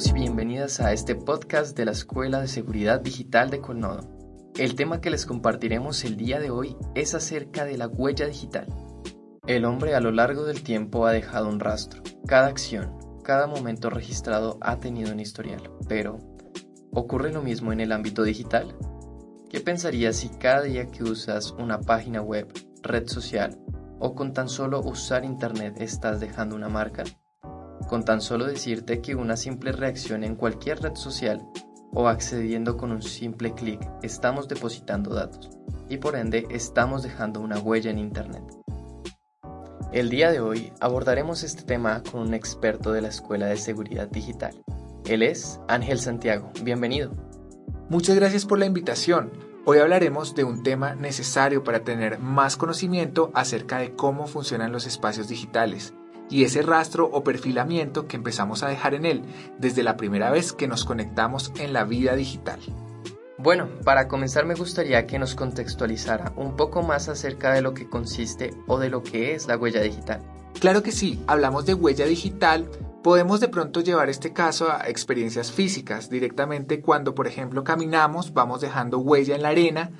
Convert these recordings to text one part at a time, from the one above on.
Y bienvenidas a este podcast de la Escuela de Seguridad Digital de Colnodo. El tema que les compartiremos el día de hoy es acerca de la huella digital. El hombre a lo largo del tiempo ha dejado un rastro. Cada acción, cada momento registrado ha tenido un historial. Pero, ¿ocurre lo mismo en el ámbito digital? ¿Qué pensarías si cada día que usas una página web, red social o con tan solo usar Internet estás dejando una marca? Con tan solo decirte que una simple reacción en cualquier red social o accediendo con un simple clic estamos depositando datos y por ende estamos dejando una huella en Internet. El día de hoy abordaremos este tema con un experto de la Escuela de Seguridad Digital. Él es Ángel Santiago. Bienvenido. Muchas gracias por la invitación. Hoy hablaremos de un tema necesario para tener más conocimiento acerca de cómo funcionan los espacios digitales y ese rastro o perfilamiento que empezamos a dejar en él desde la primera vez que nos conectamos en la vida digital. Bueno, para comenzar me gustaría que nos contextualizara un poco más acerca de lo que consiste o de lo que es la huella digital. Claro que sí, hablamos de huella digital, podemos de pronto llevar este caso a experiencias físicas, directamente cuando por ejemplo caminamos, vamos dejando huella en la arena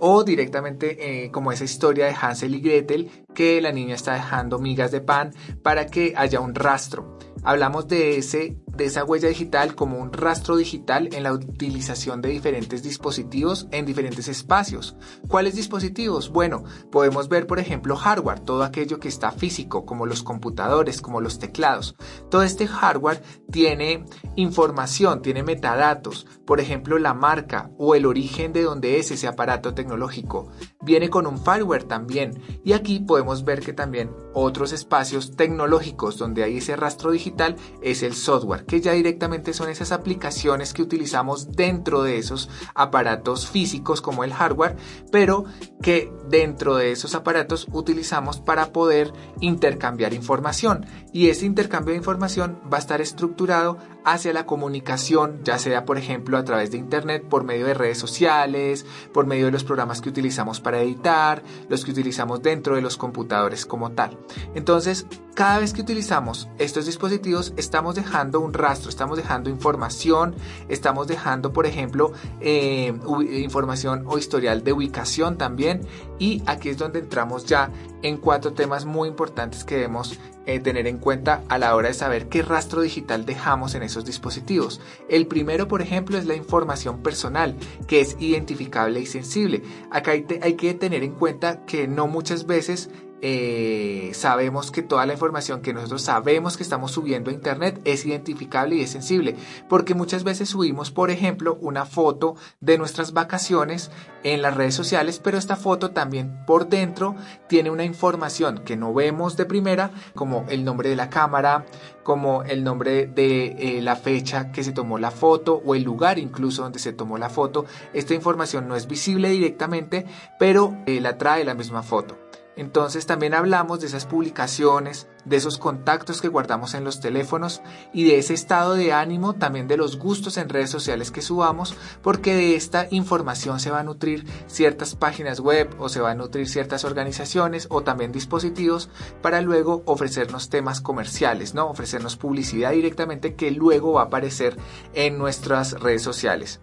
o directamente eh, como esa historia de Hansel y Gretel que la niña está dejando migas de pan para que haya un rastro. Hablamos de, ese, de esa huella digital como un rastro digital en la utilización de diferentes dispositivos en diferentes espacios. ¿Cuáles dispositivos? Bueno, podemos ver por ejemplo hardware, todo aquello que está físico, como los computadores, como los teclados. Todo este hardware tiene información, tiene metadatos, por ejemplo la marca o el origen de donde es ese aparato tecnológico. Viene con un firmware también y aquí podemos ver que también otros espacios tecnológicos donde hay ese rastro digital es el software, que ya directamente son esas aplicaciones que utilizamos dentro de esos aparatos físicos como el hardware, pero que dentro de esos aparatos utilizamos para poder intercambiar información. Y ese intercambio de información va a estar estructurado hacia la comunicación, ya sea por ejemplo a través de Internet, por medio de redes sociales, por medio de los programas que utilizamos para editar, los que utilizamos dentro de los computadores como tal. Entonces, cada vez que utilizamos estos dispositivos, estamos dejando un rastro, estamos dejando información, estamos dejando, por ejemplo, eh, información o historial de ubicación también. Y aquí es donde entramos ya en cuatro temas muy importantes que debemos eh, tener en cuenta a la hora de saber qué rastro digital dejamos en esos dispositivos. El primero, por ejemplo, es la información personal, que es identificable y sensible. Acá hay, hay que tener en cuenta que no muchas veces eh, sabemos que toda la información que nosotros sabemos que estamos subiendo a Internet es identificable y es sensible, porque muchas veces subimos, por ejemplo, una foto de nuestras vacaciones en las redes sociales, pero esta foto también por dentro tiene una información que no vemos de primera, como el nombre de la cámara, como el nombre de eh, la fecha que se tomó la foto o el lugar incluso donde se tomó la foto. Esta información no es visible directamente, pero eh, la trae la misma foto. Entonces también hablamos de esas publicaciones, de esos contactos que guardamos en los teléfonos y de ese estado de ánimo, también de los gustos en redes sociales que subamos, porque de esta información se va a nutrir ciertas páginas web o se va a nutrir ciertas organizaciones o también dispositivos para luego ofrecernos temas comerciales, ¿no? Ofrecernos publicidad directamente que luego va a aparecer en nuestras redes sociales.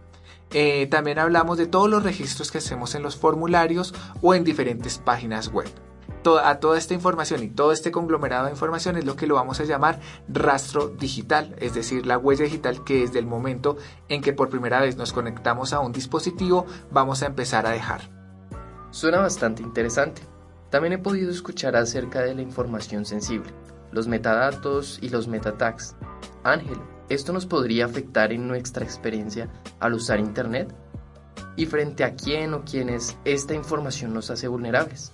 Eh, también hablamos de todos los registros que hacemos en los formularios o en diferentes páginas web. a toda esta información y todo este conglomerado de información es lo que lo vamos a llamar rastro digital, es decir, la huella digital que desde el momento en que por primera vez nos conectamos a un dispositivo vamos a empezar a dejar. Suena bastante interesante. También he podido escuchar acerca de la información sensible, los metadatos y los metatags. Ángel, ¿Esto nos podría afectar en nuestra experiencia al usar Internet? ¿Y frente a quién o quiénes esta información nos hace vulnerables?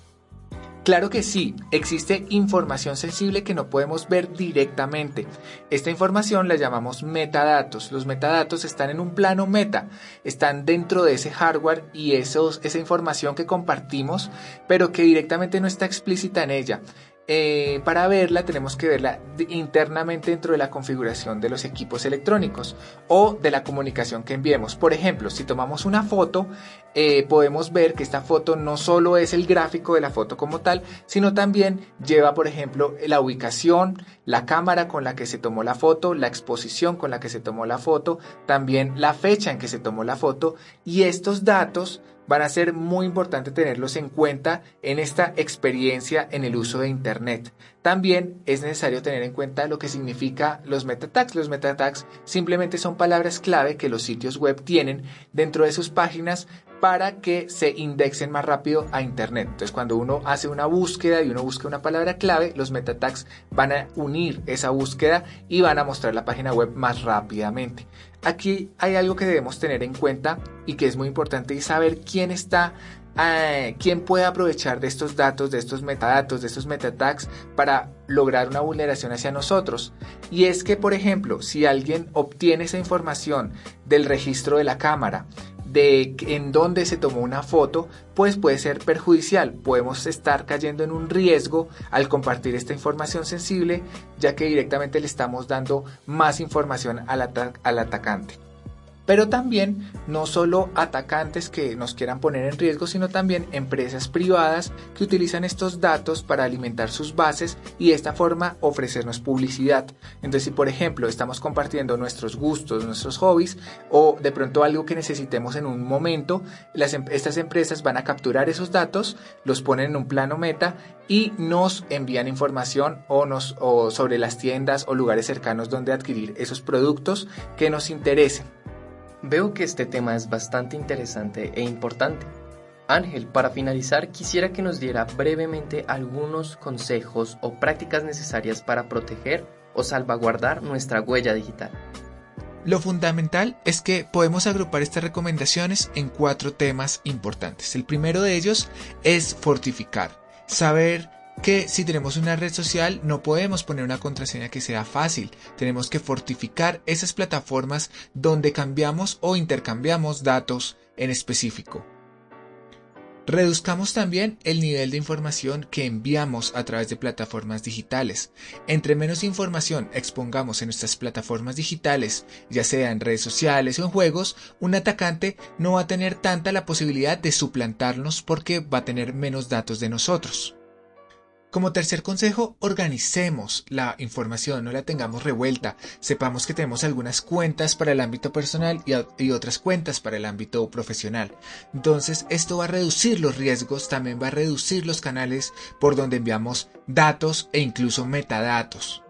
Claro que sí, existe información sensible que no podemos ver directamente. Esta información la llamamos metadatos. Los metadatos están en un plano meta, están dentro de ese hardware y esos, esa información que compartimos, pero que directamente no está explícita en ella. Eh, para verla tenemos que verla internamente dentro de la configuración de los equipos electrónicos o de la comunicación que enviemos. Por ejemplo, si tomamos una foto, eh, podemos ver que esta foto no solo es el gráfico de la foto como tal, sino también lleva, por ejemplo, la ubicación, la cámara con la que se tomó la foto, la exposición con la que se tomó la foto, también la fecha en que se tomó la foto y estos datos van a ser muy importante tenerlos en cuenta en esta experiencia en el uso de Internet. También es necesario tener en cuenta lo que significa los meta tags. Los meta tags simplemente son palabras clave que los sitios web tienen dentro de sus páginas para que se indexen más rápido a Internet. Entonces, cuando uno hace una búsqueda y uno busca una palabra clave, los meta tags van a unir esa búsqueda y van a mostrar la página web más rápidamente. Aquí hay algo que debemos tener en cuenta y que es muy importante y saber quién está eh, quién puede aprovechar de estos datos, de estos metadatos, de estos metatags para lograr una vulneración hacia nosotros. Y es que, por ejemplo, si alguien obtiene esa información del registro de la cámara, de en dónde se tomó una foto, pues puede ser perjudicial. Podemos estar cayendo en un riesgo al compartir esta información sensible, ya que directamente le estamos dando más información al, al atacante pero también no solo atacantes que nos quieran poner en riesgo, sino también empresas privadas que utilizan estos datos para alimentar sus bases y de esta forma ofrecernos publicidad. Entonces, si por ejemplo estamos compartiendo nuestros gustos, nuestros hobbies o de pronto algo que necesitemos en un momento, em, estas empresas van a capturar esos datos, los ponen en un plano meta y nos envían información o sobre las tiendas o lugares cercanos donde adquirir esos productos que nos interesen. Veo que este tema es bastante interesante e importante. Ángel, para finalizar, quisiera que nos diera brevemente algunos consejos o prácticas necesarias para proteger o salvaguardar nuestra huella digital. Lo fundamental es que podemos agrupar estas recomendaciones en cuatro temas importantes. El primero de ellos es fortificar, saber que si tenemos una red social no podemos poner una contraseña que sea fácil. Tenemos que fortificar esas plataformas donde cambiamos o intercambiamos datos en específico. Reduzcamos también el nivel de información que enviamos a través de plataformas digitales. Entre menos información expongamos en nuestras plataformas digitales, ya sea en redes sociales o en juegos, un atacante no va a tener tanta la posibilidad de suplantarnos porque va a tener menos datos de nosotros. Como tercer consejo, organicemos la información, no la tengamos revuelta. Sepamos que tenemos algunas cuentas para el ámbito personal y, otras cuentas para el ámbito profesional. Entonces, esto va a reducir los riesgos, también va a reducir los canales por donde enviamos datos e incluso metadatos.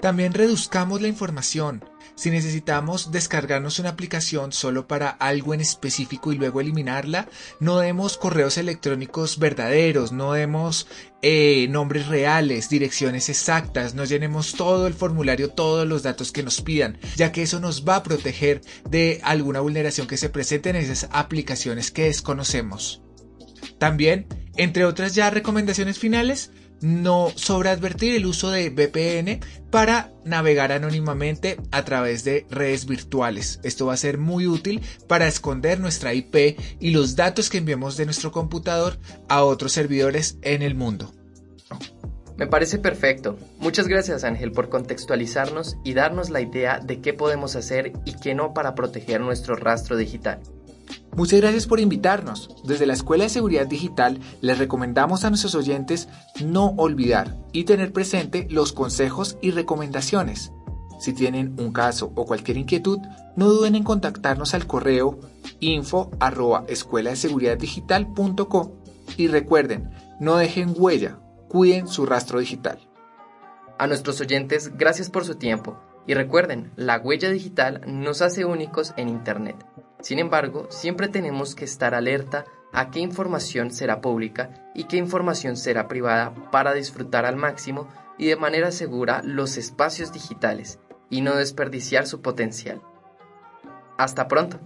También reduzcamos la información. Si necesitamos descargarnos una aplicación solo para algo en específico y luego eliminarla, no demos correos electrónicos verdaderos, no demos eh, nombres reales, direcciones exactas, no llenemos todo el formulario, todos los datos que nos pidan, ya que eso nos va a proteger de alguna vulneración que se presente en esas aplicaciones que desconocemos. También, entre otras ya recomendaciones finales, no sobra advertir el uso de VPN para navegar anónimamente a través de redes virtuales. Esto va a ser muy útil para esconder nuestra IP y los datos que enviamos de nuestro computador a otros servidores en el mundo. Me parece perfecto. Muchas gracias Ángel por contextualizarnos y darnos la idea de qué podemos hacer y qué no para proteger nuestro rastro digital. Muchas gracias por invitarnos. Desde la Escuela de Seguridad Digital les recomendamos a nuestros oyentes no olvidar y tener presente los consejos y recomendaciones. Si tienen un caso o cualquier inquietud, no duden en contactarnos al correo info y recuerden, no dejen huella, cuiden su rastro digital. A nuestros oyentes, gracias por su tiempo y recuerden, la huella digital nos hace únicos en Internet. Sin embargo, siempre tenemos que estar alerta a qué información será pública y qué información será privada para disfrutar al máximo y de manera segura los espacios digitales y no desperdiciar su potencial. Hasta pronto.